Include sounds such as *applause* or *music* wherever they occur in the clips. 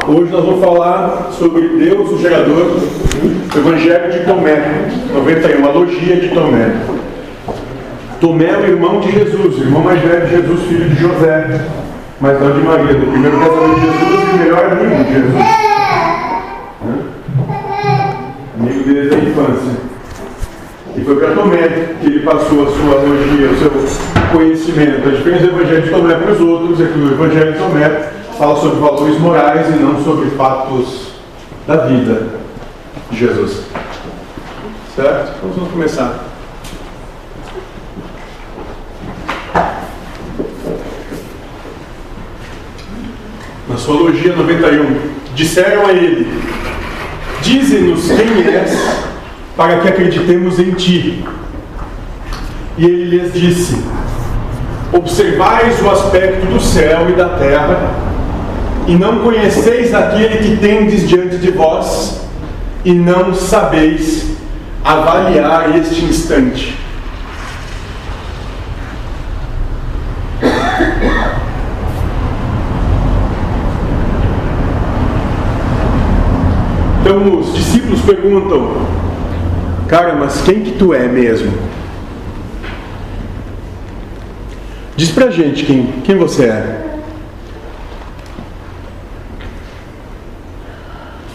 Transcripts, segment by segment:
Hoje nós vamos falar sobre Deus, o gerador, o Evangelho de Tomé, 91, a logia de Tomé. Tomé é o irmão de Jesus, irmão mais velho de Jesus, filho de José, mas não de Maria, do primeiro casamento de Jesus e melhor amigo de Jesus. Amigo desde a infância. E foi para Tomé que ele passou a sua logia, o seu conhecimento. A diferença do Evangelho de Tomé para os outros é que o Evangelho de Tomé fala sobre valores morais e não sobre fatos da vida de Jesus. Certo? Então vamos começar. Na sua logia 91, disseram a ele: Dize-nos quem és, para que acreditemos em ti. E ele lhes disse: Observais o aspecto do céu e da terra, e não conheceis aquele que tendes diante de vós, e não sabeis avaliar este instante. Então os discípulos perguntam: Cara, mas quem que tu é mesmo? Diz pra gente quem, quem você é.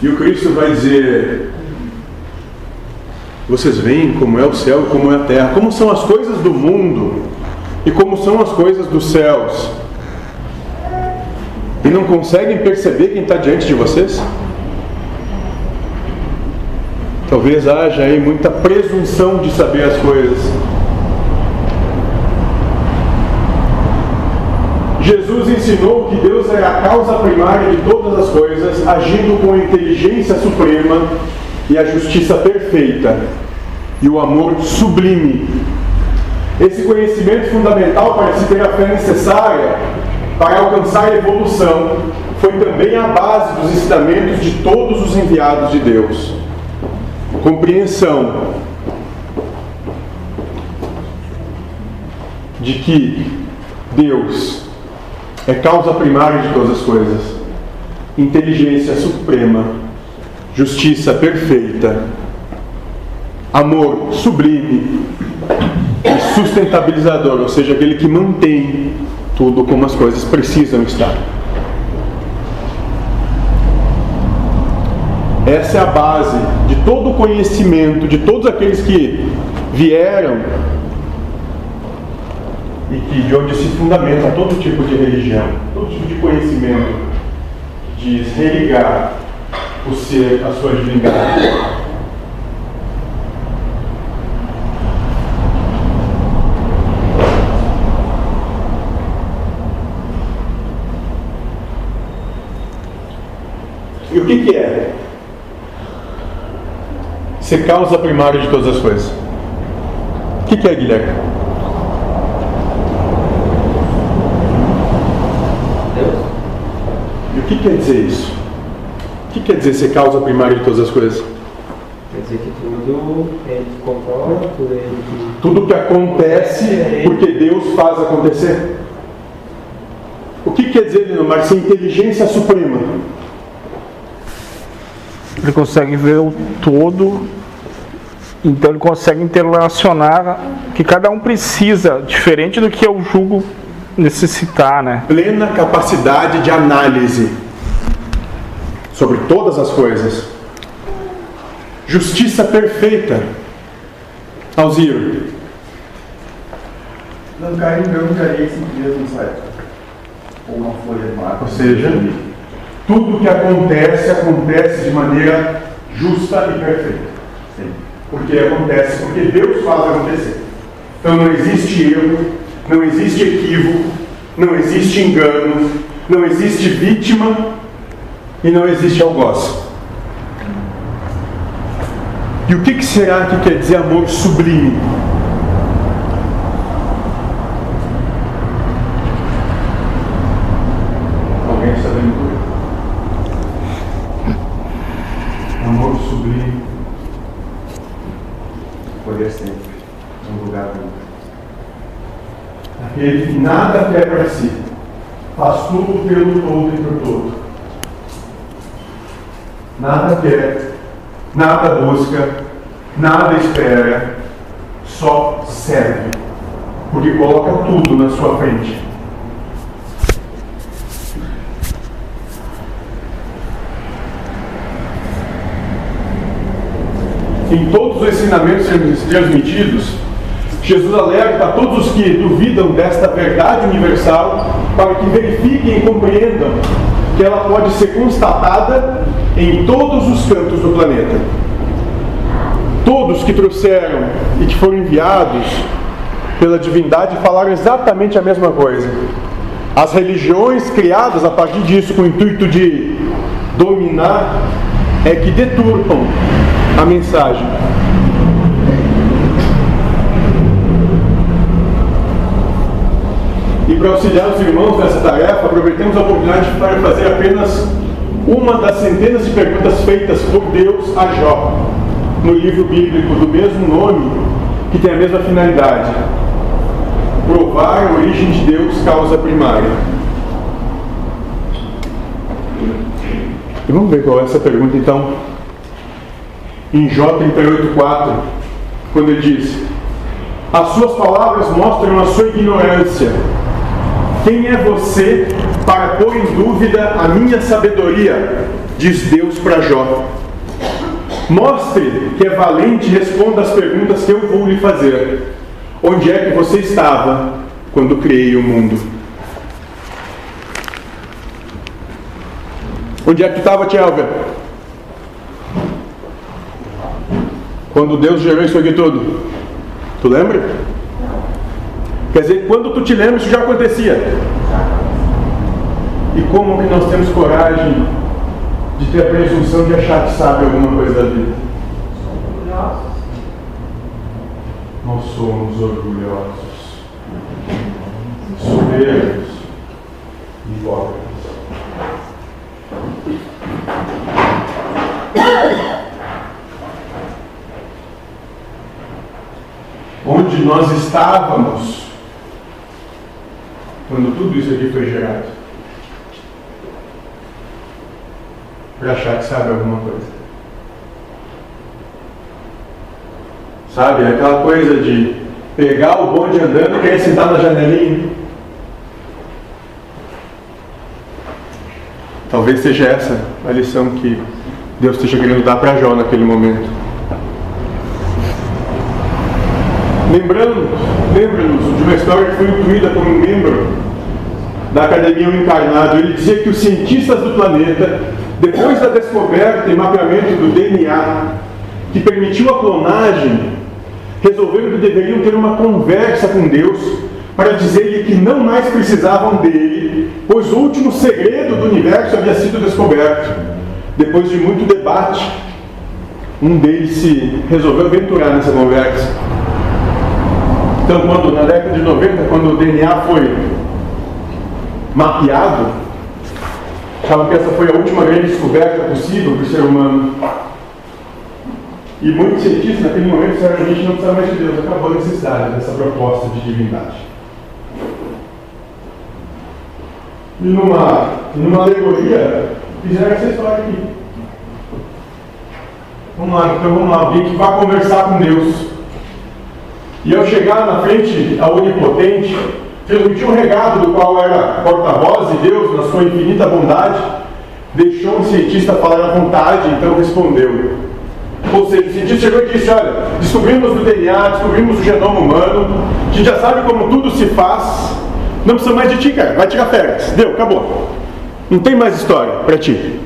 E o Cristo vai dizer: Vocês veem como é o céu e como é a terra, como são as coisas do mundo e como são as coisas dos céus. E não conseguem perceber quem está diante de vocês? Talvez haja aí muita presunção de saber as coisas. Jesus ensinou que Deus é a causa primária de todas as coisas, agindo com a inteligência suprema e a justiça perfeita e o amor sublime. Esse conhecimento fundamental para se ter a fé necessária para alcançar a evolução foi também a base dos ensinamentos de todos os enviados de Deus. Compreensão de que Deus é causa primária de todas as coisas, inteligência suprema, justiça perfeita, amor sublime e sustentabilizador, ou seja, aquele que mantém tudo como as coisas precisam estar. Essa é a base de todo o conhecimento, de todos aqueles que vieram e que de onde se fundamenta todo tipo de religião, todo tipo de conhecimento que diz religar o ser à sua divindade. E o que, que é? Ser causa primária de todas as coisas. O que, que é, Guilherme? Que quer dizer isso? O que quer dizer ser causa primária de todas as coisas? Quer dizer que tudo ele controla, tudo ele que... Tudo que acontece porque Deus faz acontecer. O que quer dizer, Leonardo, ser inteligência suprema? Ele consegue ver o todo, então ele consegue interrelacionar que cada um precisa, diferente do que eu julgo necessitar, né? Plena capacidade de análise sobre todas as coisas. Justiça perfeita. Alziro. Não cai em certo? Ou uma folha de mato. Ou seja, tudo que acontece, acontece de maneira justa e perfeita. Sim. Porque acontece, porque Deus faz acontecer. Então não existe erro, não existe equívoco, não existe engano, não existe vítima e não existe algoz. E o que, será que quer dizer amor sublime? Alguém está vendo? Amor sublime. Poder sempre. Um lugar nunca. Aquele que quer para si, faz tudo pelo todo e por todo. nada quer, nada busca, nada espera, só serve, porque coloca tudo na sua frente. Em todos os ensinamentos transmitidos, Jesus alerta a todos os que duvidam desta verdade universal para que verifiquem e compreendam que ela pode ser constatada em todos os cantos do planeta. Todos que trouxeram e que foram enviados pela divindade falaram exatamente a mesma coisa. As religiões criadas a partir disso com o intuito de dominar é que deturpam a mensagem. E para auxiliar os irmãos nessa tarefa, aproveitemos a oportunidade para fazer apenas uma das centenas de perguntas feitas por Deus a Jó, no livro bíblico do mesmo nome, que tem a mesma finalidade: provar a origem de Deus, causa primária. E vamos ver qual é essa pergunta então. Em Jó 38,4, quando ele diz: As suas palavras mostram a sua ignorância quem é você para pôr em dúvida a minha sabedoria? Diz Deus para Jó. Mostre que é valente e responda as perguntas que eu vou lhe fazer. Onde é que você estava quando criei o mundo? Onde é que estava, Tielga? Quando Deus gerou isso aqui tudo? Tu lembra? Quer dizer, quando tu te lembra, isso já acontecia. E como que nós temos coragem de ter a presunção de achar que sabe alguma coisa da vida? Nós somos orgulhosos, soberbos, hipócritas. Onde nós estávamos quando tudo isso aqui foi gerado? Para achar que sabe alguma coisa. Sabe, aquela coisa de pegar o bonde andando e querer sentar na janelinha. Talvez seja essa a lição que Deus esteja querendo dar para Jó naquele momento. Lembrando, lembra-nos de uma história que foi incluída como membro da Academia Encarnado. Ele dizia que os cientistas do planeta, depois da descoberta e mapeamento do DNA, que permitiu a clonagem, resolveram que deveriam ter uma conversa com Deus para dizer-lhe que não mais precisavam dele, pois o último segredo do universo havia sido descoberto. Depois de muito debate, um deles se resolveu aventurar nessa conversa então, quando na década de 90, quando o DNA foi mapeado, achavam que essa foi a última grande descoberta possível para o ser humano. E muitos cientistas naquele momento disseram a gente não precisa mais de Deus, acabou a necessidade dessa proposta de divindade. E numa, numa alegoria, fizeram essa história aqui. Vamos lá, então vamos lá, alguém que vai conversar com Deus. E ao chegar na frente ao Onipotente, transmitiu um recado do qual era porta-voz de Deus, na sua infinita bondade, deixou o cientista falar à vontade, então respondeu. Ou seja, o cientista chegou e disse: Olha, descobrimos o DNA, descobrimos o genoma humano, a gente já sabe como tudo se faz, não precisa mais de ti, cara, vai tirar férias. Deu, acabou. Não tem mais história para ti.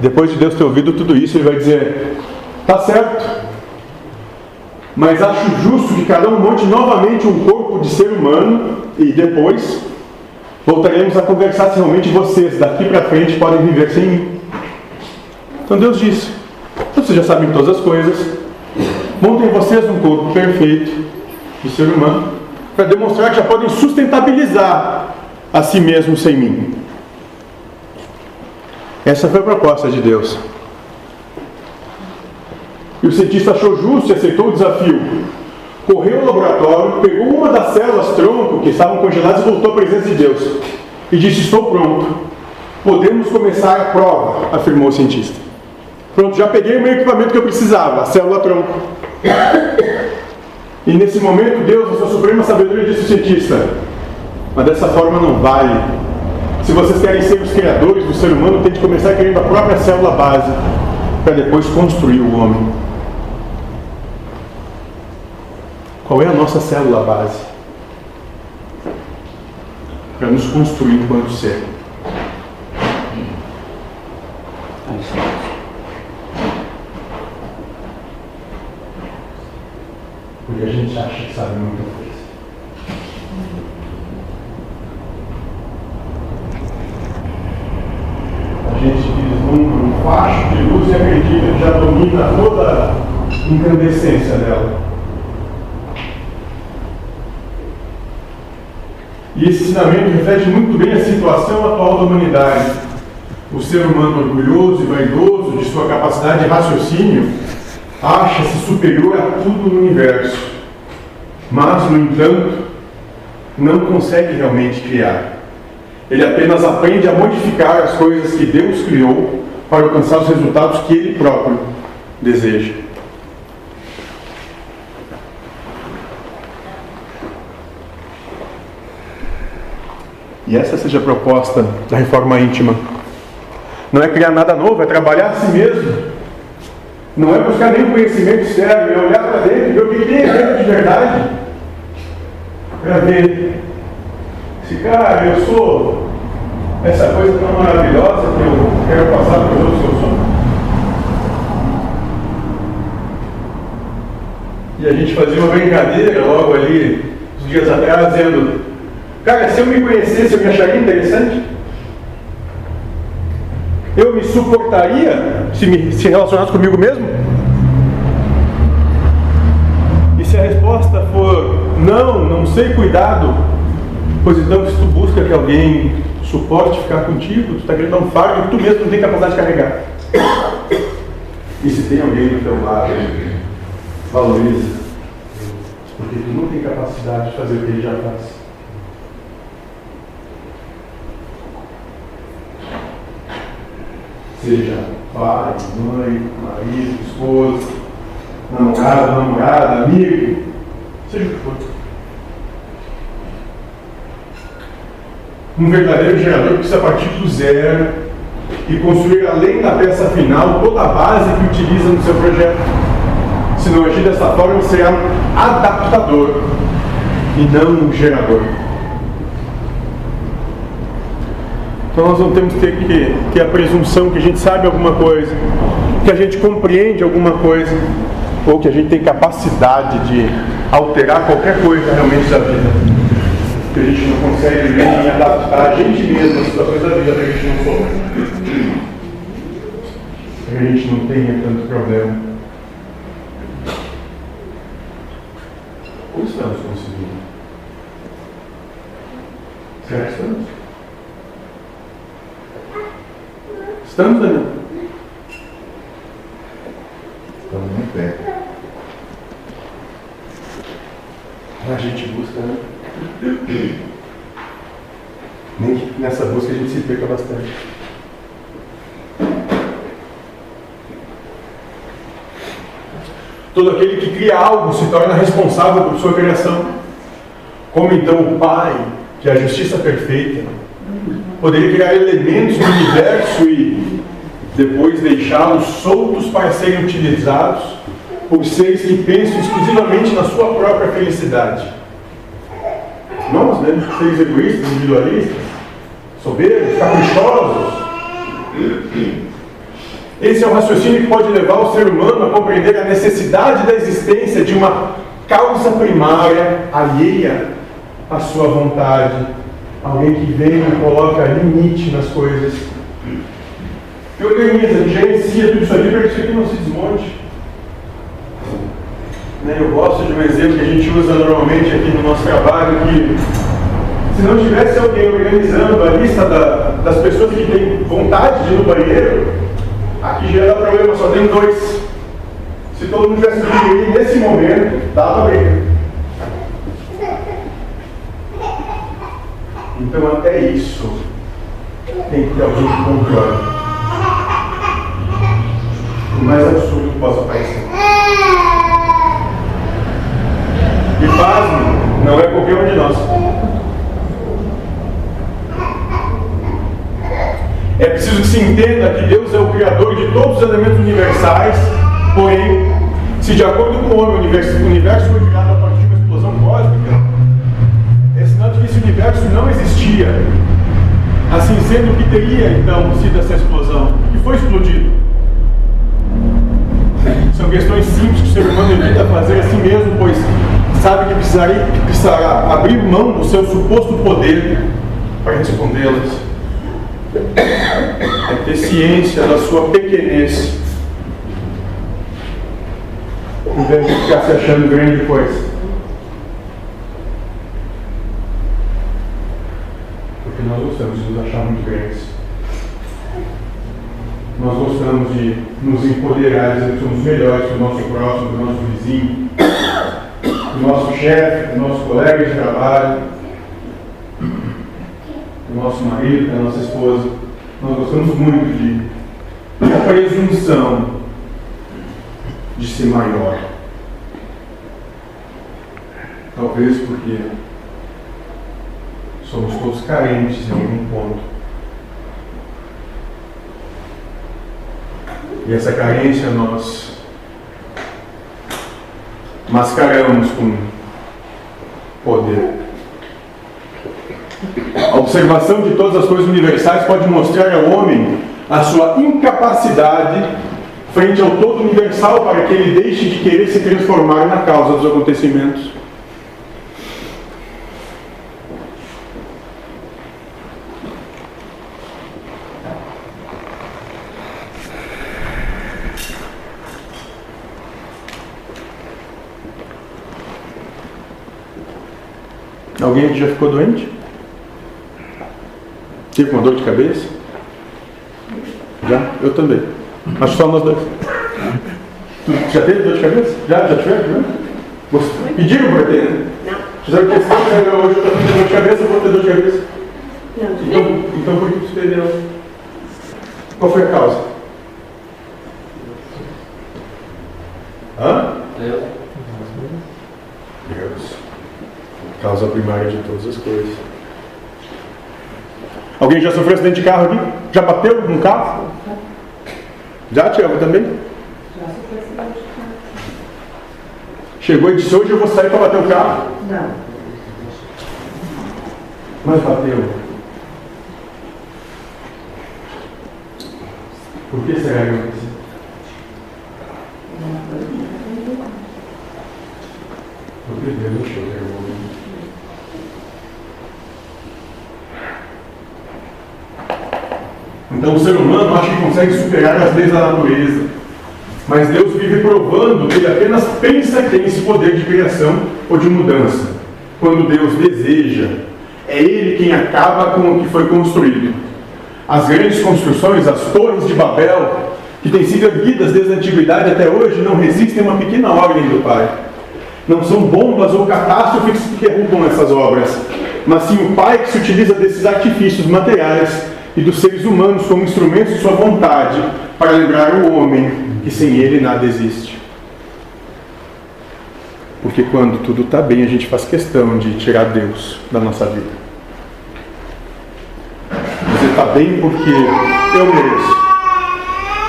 Depois de Deus ter ouvido tudo isso, ele vai dizer: Tá certo, mas acho justo que cada um monte novamente um corpo de ser humano e depois voltaremos a conversar se realmente vocês daqui para frente podem viver sem mim. Então Deus disse: vocês já sabem todas as coisas, montem vocês um corpo perfeito de ser humano para demonstrar que já podem sustentabilizar a si mesmos sem mim. Essa foi a proposta de Deus. E o cientista achou justo e aceitou o desafio. Correu ao laboratório, pegou uma das células tronco que estavam congeladas e voltou à presença de Deus. E disse: Estou pronto. Podemos começar a prova, afirmou o cientista. Pronto, já peguei o meu equipamento que eu precisava, a célula tronco. E nesse momento, Deus, na sua suprema sabedoria, disse ao cientista: Mas dessa forma não vale. Se vocês querem ser os criadores do ser humano, tem que começar criando a própria célula base, para depois construir o homem. Qual é a nossa célula base? Para nos construir enquanto ser. Porque a gente acha que sabe muita coisa. A gente vislumbra um facho de luz e acredita que já domina toda a incandescência dela. E esse ensinamento reflete muito bem a situação atual da humanidade. O ser humano orgulhoso e vaidoso de sua capacidade de raciocínio acha-se superior a tudo no universo, mas, no entanto, não consegue realmente criar. Ele apenas aprende a modificar as coisas que Deus criou para alcançar os resultados que ele próprio deseja. E essa seja a proposta da reforma íntima. Não é criar nada novo, é trabalhar a si mesmo. Não é buscar nenhum conhecimento sério, é olhar para dentro e ver o que tem dentro de verdade. Para ver se, cara, eu sou essa coisa tão maravilhosa que eu quero passar para os outros que eu sou. E a gente fazia uma brincadeira logo ali, uns dias atrás, dizendo: Cara, se eu me conhecesse, eu me acharia interessante? Eu me suportaria se me se relacionasse comigo mesmo? E se a resposta for não, não sei, cuidado, pois então se tu busca que alguém suporte ficar contigo, tu está querendo dar um fardo que tu mesmo não tem capacidade de carregar. E se tem alguém do teu lado, valoriza, porque tu não tem capacidade de fazer o que ele já faz. Seja pai, mãe, marido, esposa, namorado, namorada, amigo, seja o que for. Um verdadeiro gerador precisa partir do zero e construir além da peça final toda a base que utiliza no seu projeto. Se não agir dessa forma, será um adaptador e não um gerador. Então nós não temos que ter que a presunção que a gente sabe alguma coisa, que a gente compreende alguma coisa, ou que a gente tem capacidade de alterar qualquer coisa realmente da vida. Que a gente não consegue nem adaptar a gente mesmo às situações da vida para que a gente não. Para que a gente não tenha tanto problema. Ou estamos conseguindo? Será que estamos? Estamos, Daniel? Estamos muito perto. A gente busca, né? Nem que nessa busca a gente se perca bastante. Todo aquele que cria algo se torna responsável por sua criação. Como então o Pai, que é a justiça perfeita, poderia criar elementos no universo e depois deixá-los soltos para serem utilizados por seres que pensam exclusivamente na sua própria felicidade. Nós, né? Seres egoístas, individualistas, soberbos, caprichosos. Esse é o raciocínio que pode levar o ser humano a compreender a necessidade da existência de uma causa primária alheia à sua vontade. Alguém que vem e coloca limite nas coisas. Que organiza, gerencia tudo isso aqui para que isso aqui não se desmonte. Né, Eu gosto de um exemplo que a gente usa normalmente aqui no nosso trabalho, que se não tivesse alguém organizando a lista da- das pessoas que têm vontade de ir no banheiro, aqui já dá problema, só tem dois. Se todo mundo tivesse que ir nesse momento, dava briga. Então até isso tem que ter alguém que controle. O mais absurdo que possa parecer. E pasme, não é qualquer um de nós. É preciso que se entenda que Deus é o Criador de todos os elementos universais, porém, se de acordo com o homem o universo, o universo foi criado a partir de uma explosão cósmica, é sinal de que esse universo não existia. Assim sendo, o que teria então sido essa explosão? que foi explodido? São questões simples que o ser humano evita fazer a si mesmo, pois sabe que precisaria, que precisará abrir mão do seu suposto poder para respondê-las. É ter ciência da sua pequenez, em vez de ficar se achando grande coisa. Porque nós gostamos de nos achar muito grandes. Nós gostamos de nos empoderar, dizer que somos melhores do nosso próximo, do nosso vizinho, do nosso chefe, do nosso colega de trabalho, do nosso marido, da nossa esposa. Nós gostamos muito de a presunção de ser maior. Talvez porque somos todos carentes em algum ponto. E essa carência nós mascaramos com poder. A observação de todas as coisas universais pode mostrar ao homem a sua incapacidade frente ao todo universal para que ele deixe de querer se transformar na causa dos acontecimentos. Alguém aqui já ficou doente? Teve uma dor de cabeça? Já? Eu também. Acho que só nós dois. Tu já teve dor de cabeça? Já? Já tiveram? Né? Você- Pediram para ter, né? Não. Fizeram questão de chegar hoje, eu estou com dor de cabeça, eu vou ter dor de cabeça. Não. Então, então por que tu perdeu? Qual foi a causa? Hã? Deus. Causa primária de todas as coisas. Alguém já sofreu acidente de carro aqui? Já bateu num carro? Já, Tiago, também? Chegou e disse, hoje eu vou sair para bater o carro. Não. Mas bateu. Por que será que aconteceu? Porque Deus deixou que era o momento. Então o ser humano acha que consegue superar as leis da natureza. Mas Deus vive provando que ele apenas pensa que tem esse poder de criação ou de mudança. Quando Deus deseja, é Ele quem acaba com o que foi construído. As grandes construções, as torres de Babel, que têm sido erguidas desde a antiguidade até hoje, não resistem a uma pequena ordem do Pai. Não são bombas ou catástrofes que derrubam essas obras, mas sim o Pai que se utiliza desses artifícios materiais e dos seres humanos como instrumentos de sua vontade para lembrar o homem que sem ele nada existe. Porque quando tudo está bem, a gente faz questão de tirar Deus da nossa vida. Você está bem porque eu mereço.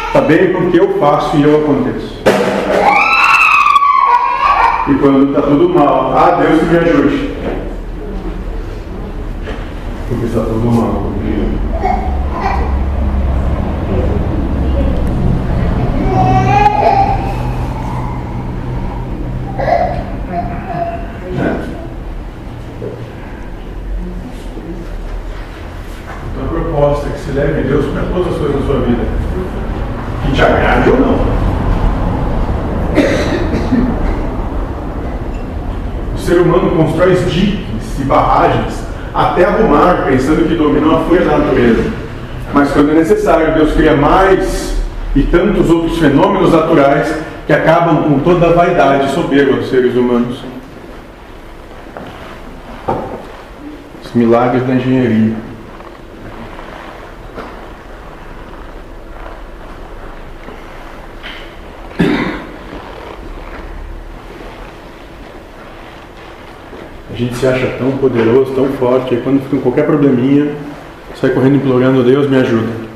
Está bem porque eu faço e eu aconteço. E quando está tudo mal, ah, Deus me ajude. Porque está tudo mal. Então a proposta é que se leve Deus para todas as coisas da sua vida. Que te agrade ou não. O ser humano constrói diques e barragens até arrumar, pensando que dominou a folha da natureza. Mas quando é necessário, Deus cria mais e tantos outros fenômenos naturais que acabam com toda a vaidade soberba dos seres humanos. Os milagres da engenharia. Gente se acha tão poderoso, tão forte, e quando fica com qualquer probleminha, sai correndo implorando, Deus me ajuda.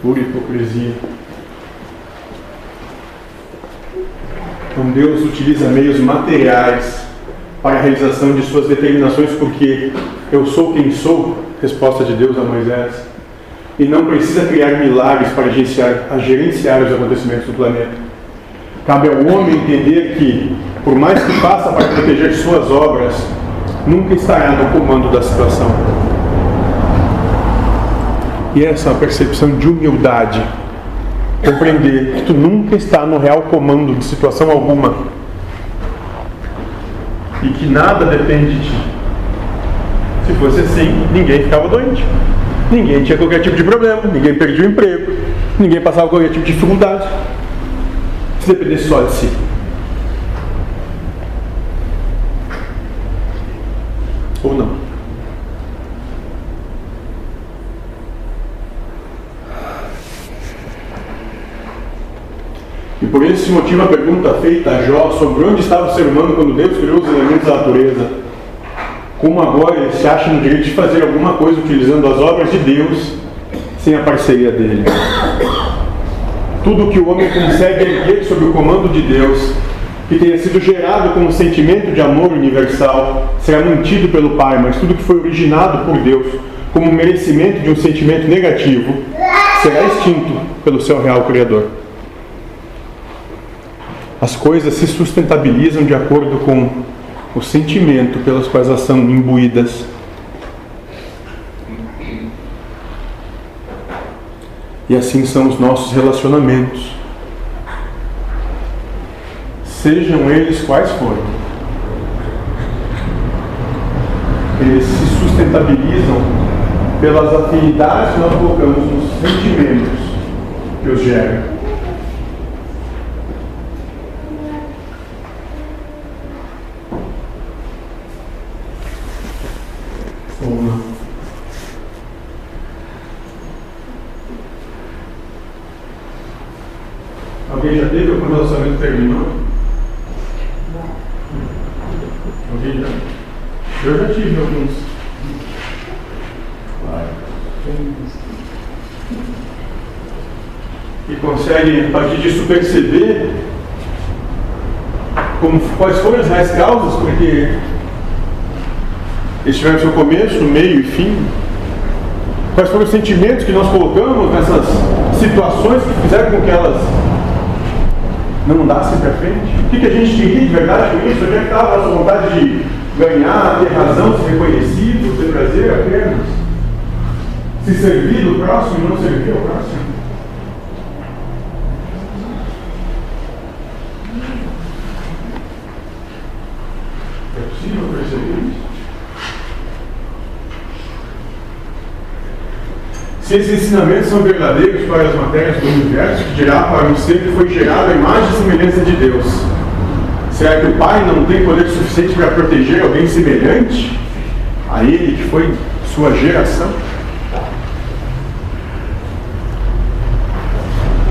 Pura hipocrisia. Então Deus utiliza meios materiais para a realização de suas determinações, porque eu sou quem sou, resposta de Deus a Moisés, e não precisa criar milagres para gerenciar, os acontecimentos do planeta. Cabe ao homem entender que, por mais que faça para proteger suas obras, nunca estará no comando da situação. E essa é percepção de humildade. Compreender que tu nunca está no real comando de situação alguma. E que nada depende de ti. Se fosse assim, ninguém ficava doente. Ninguém tinha qualquer tipo de problema. Ninguém perdia o emprego. Ninguém passava qualquer tipo de dificuldade. Se dependesse só de si. Ou não. E por esse motivo a pergunta feita a Jó sobre onde estava o ser humano quando Deus criou os elementos da natureza, como agora ele se acha no direito de fazer alguma coisa utilizando as obras de Deus sem a parceria dele. Tudo que o homem consegue erguer sob o comando de Deus, que tenha sido gerado com um sentimento de amor universal, será mantido pelo Pai, mas tudo que foi originado por Deus como merecimento de um sentimento negativo será extinto pelo seu real Criador. As coisas se sustentabilizam de acordo com o sentimento pelas quais elas são imbuídas. E assim são os nossos relacionamentos. Sejam eles quais forem. Eles se sustentabilizam pelas afinidades que nós colocamos nos sentimentos que os geram. Ou não. Alguém já teve algum relacionamento que terminou? Alguém já? Eu já tive alguns. E consegue, a partir disso, perceber como, quais foram as reais causas, porque eles tiveram seu começo, meio e fim. Quais foram os sentimentos que nós colocamos nessas situações que fizeram com que elas não andassem para frente? O que, que a gente queria de verdade com isso? Onde é que estava a nossa vontade de ganhar, ter razão, ser reconhecido, ter prazer apenas? Se servir do próximo e não servir ao próximo? É possível perceber isso? Se esses ensinamentos são verdadeiros para as matérias do universo, que dirá para um ser que foi gerado à imagem e semelhança de Deus, será que o Pai não tem poder suficiente para proteger alguém semelhante a Ele, que foi sua geração?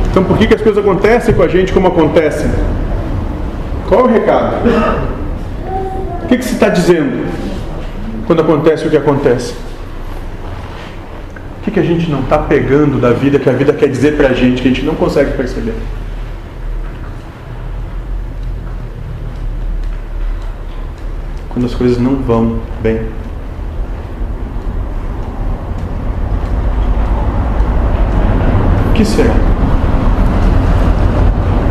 Então, por que, que as coisas acontecem com a gente como acontecem? Qual é o recado? O que, que se está dizendo quando acontece o que acontece? Que, que a gente não está pegando da vida que a vida quer dizer para a gente, que a gente não consegue perceber? Quando as coisas não vão bem. O que será?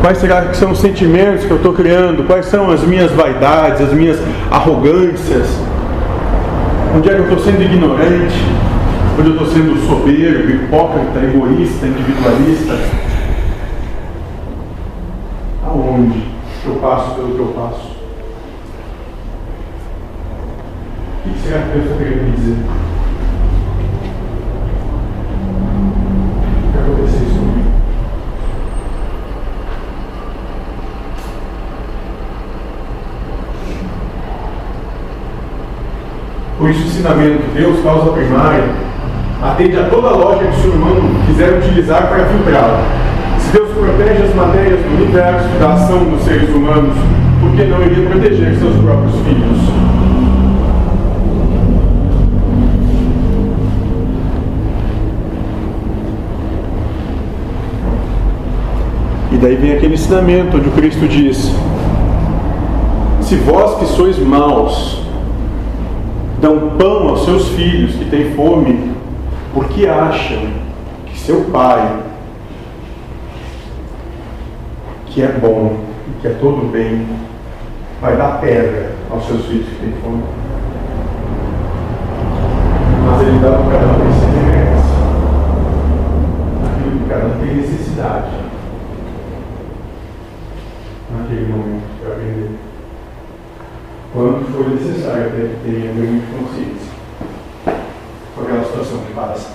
Quais será que são os sentimentos que eu estou criando? Quais são as minhas vaidades, as minhas arrogâncias? Onde é que eu estou sendo ignorante? Onde eu estou sendo soberbo, hipócrita, egoísta, individualista? Aonde eu passo pelo que eu passo? O que será que Deus está querendo me dizer? O que aconteceu isso comigo? Por isso, o ensinamento Deus, causa primária, atende a toda a lógica que o ser humano quiser utilizar para filtrá-la. Se Deus protege as matérias do universo da ação dos seres humanos, por que não iria proteger seus próprios filhos? E daí vem aquele ensinamento onde o Cristo diz: Se vós que sois maus dão pão aos seus filhos que têm fome, porque acham que seu pai, que é bom e que é todo bem, vai dar pedra aos seus filhos que têm fome. Mas ele dá para cada um que merece. Aquilo que cada um tem necessidade naquele momento para aprender. Quando for necessário até que tenha ganho de consciência com aquela situação que passa.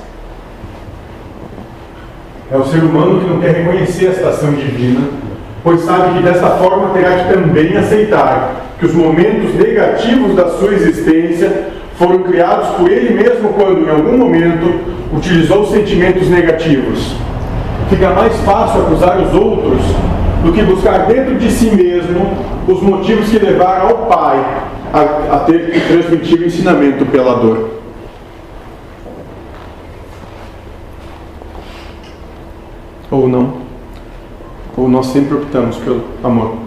É o ser humano que não quer reconhecer a situação divina, pois sabe que dessa forma terá que também aceitar que os momentos negativos da sua existência foram criados por ele mesmo quando, em algum momento, utilizou sentimentos negativos. Fica mais fácil acusar os outros do que buscar dentro de si mesmo os motivos que levaram ao pai a, a ter que transmitir o ensinamento pela dor. Ou não. Ou nós sempre optamos pelo amor.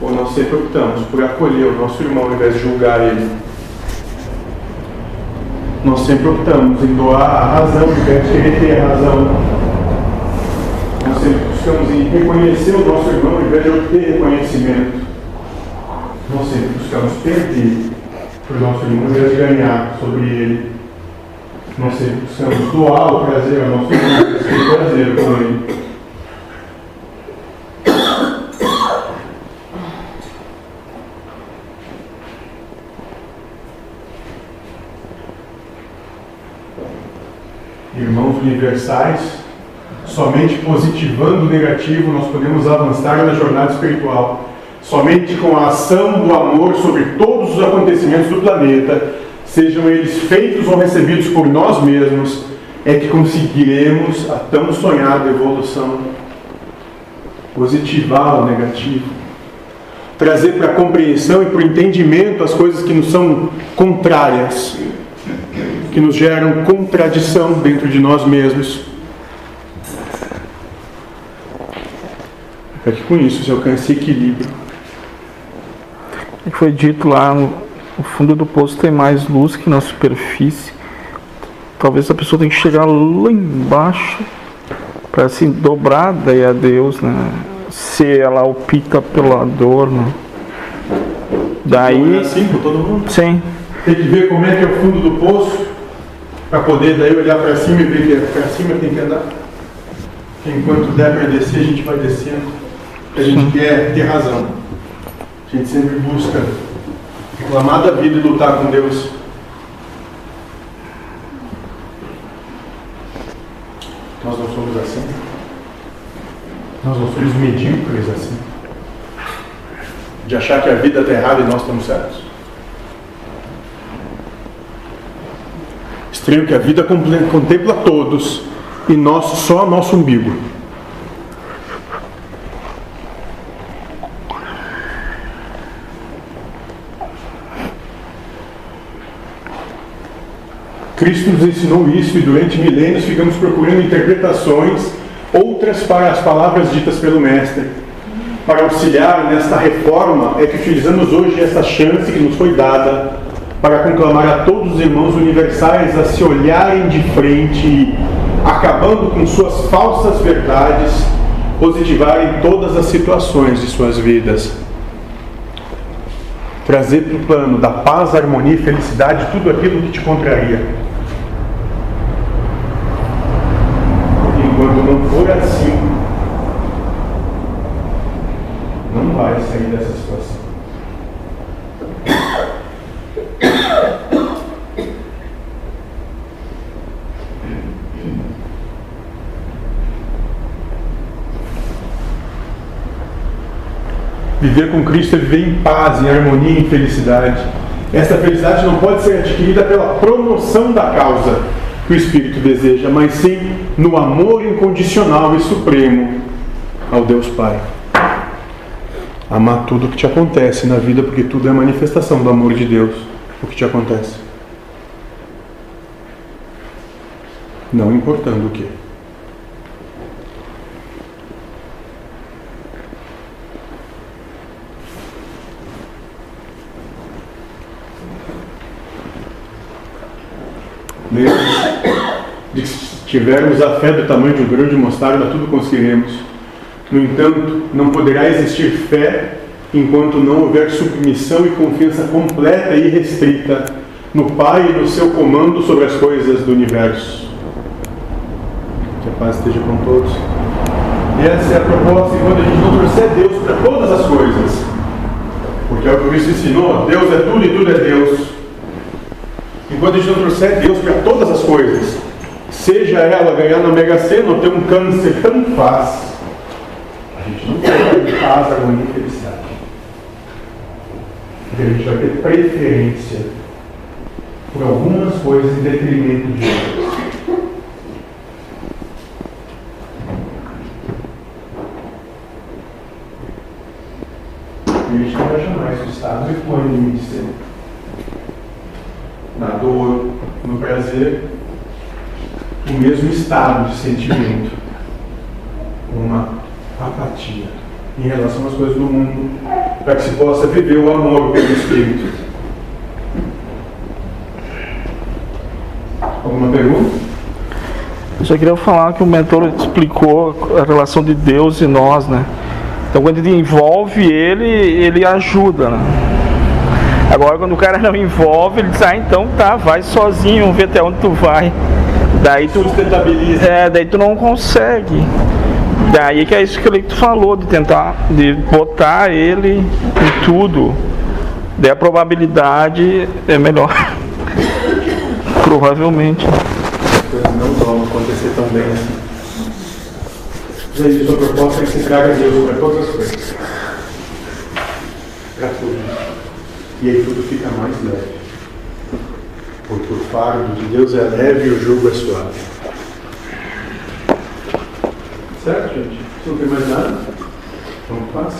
Ou nós sempre optamos por acolher o nosso irmão ao invés de julgar ele nós sempre optamos em doar a razão querer ter a razão. Nós sempre buscamos em reconhecer o nosso irmão invés de obter reconhecimento. Nós sempre buscamos perder para o nosso irmão de ganhar sobre ele. Nós sempre buscamos doar o prazer ao nosso irmão ter prazer com ele. irmãos universais, somente positivando o negativo nós podemos avançar na jornada espiritual. Somente com a ação do amor sobre todos os acontecimentos do planeta, sejam eles feitos ou recebidos por nós mesmos, é que conseguiremos a tão sonhada evolução. Positivar o negativo. Trazer para a compreensão e para o entendimento as coisas que nos são contrárias que nos geram contradição dentro de nós mesmos. Para que com isso se alcance equilíbrio. Foi dito lá no, fundo do poço tem mais luz que na superfície. Talvez a pessoa tenha que chegar lá embaixo para assim dobrar daí a Deus, né? Se ela opta pela dor, né? Daí. É assim com todo mundo? Sim. Tem que ver como é que é o fundo do poço para poder daí olhar para cima e ver que é para cima tem que andar. Enquanto der para descer, a gente vai descendo. A gente quer ter razão. A gente sempre busca reclamar da vida e lutar com Deus. Nós não somos assim. Nós não somos medíocres assim. De achar que a vida está errada e nós estamos certos. Creio que a vida contempla todos e nós só nosso umbigo. Cristo nos ensinou isso e durante milênios ficamos procurando interpretações outras para as palavras ditas pelo Mestre. Para auxiliar nesta reforma é que utilizamos hoje essa chance que nos foi dada para conclamar a todos os irmãos universais a se olharem de frente acabando com suas falsas verdades, positivarem todas as situações de suas vidas. Trazer para o plano da paz, harmonia e felicidade tudo aquilo que te contraria. Enquanto não for assim, não vai sair dessa situação. Viver com Cristo é viver em paz, em harmonia e em felicidade. Essa felicidade não pode ser adquirida pela promoção da causa que o Espírito deseja, mas sim no amor incondicional e supremo ao Deus Pai. Amar tudo o que te acontece na vida, porque tudo é manifestação do amor de Deus, o que te acontece. Não importando o que. Mesmo de que tivermos a fé do tamanho de um grão de mostarda, tudo conseguiremos. No entanto, não poderá existir fé enquanto não houver submissão e confiança completa e restrita no Pai e no seu comando sobre as coisas do universo. Que a paz esteja com todos. E essa é a proposta enquanto a gente não trouxer Deus para todas as coisas. Porque é o que Cristo ensinou: Deus é tudo e tudo é Deus. Enquanto a gente não trouxer Deus para todas as coisas, seja ela ganhar na Mega Sena ou ter um câncer, tanto faz. A gente não vai ter paz, harmonia e felicidade. A gente vai ter preferência por algumas coisas em detrimento de outras. A gente não vai jamais o estado equânime de ser na dor, no prazer, o mesmo estado de sentimento, uma apatia em relação às coisas do mundo, para que se possa viver o amor pelo Espírito. Alguma pergunta? Eu só queria falar que o mentor explicou a relação de Deus e nós, né? Então quando ele envolve ele, ele ajuda, né? Agora quando o cara não envolve, ele diz, ah então tá, vai sozinho, vamos ver até onde tu vai. Daí tu. Sustentabiliza. É, daí tu não consegue. Daí que é isso que tu falou, de tentar de botar ele em tudo. Daí a probabilidade é melhor. *laughs* Provavelmente. As coisas não vão acontecer tão bem assim. E aí, sua proposta é que se traga Deus para todas as coisas. Para tudo. E aí tudo fica mais leve. Porque o fardo de Deus é leve e o jugo é suave. Certo, gente? Não tem mais nada, vamos para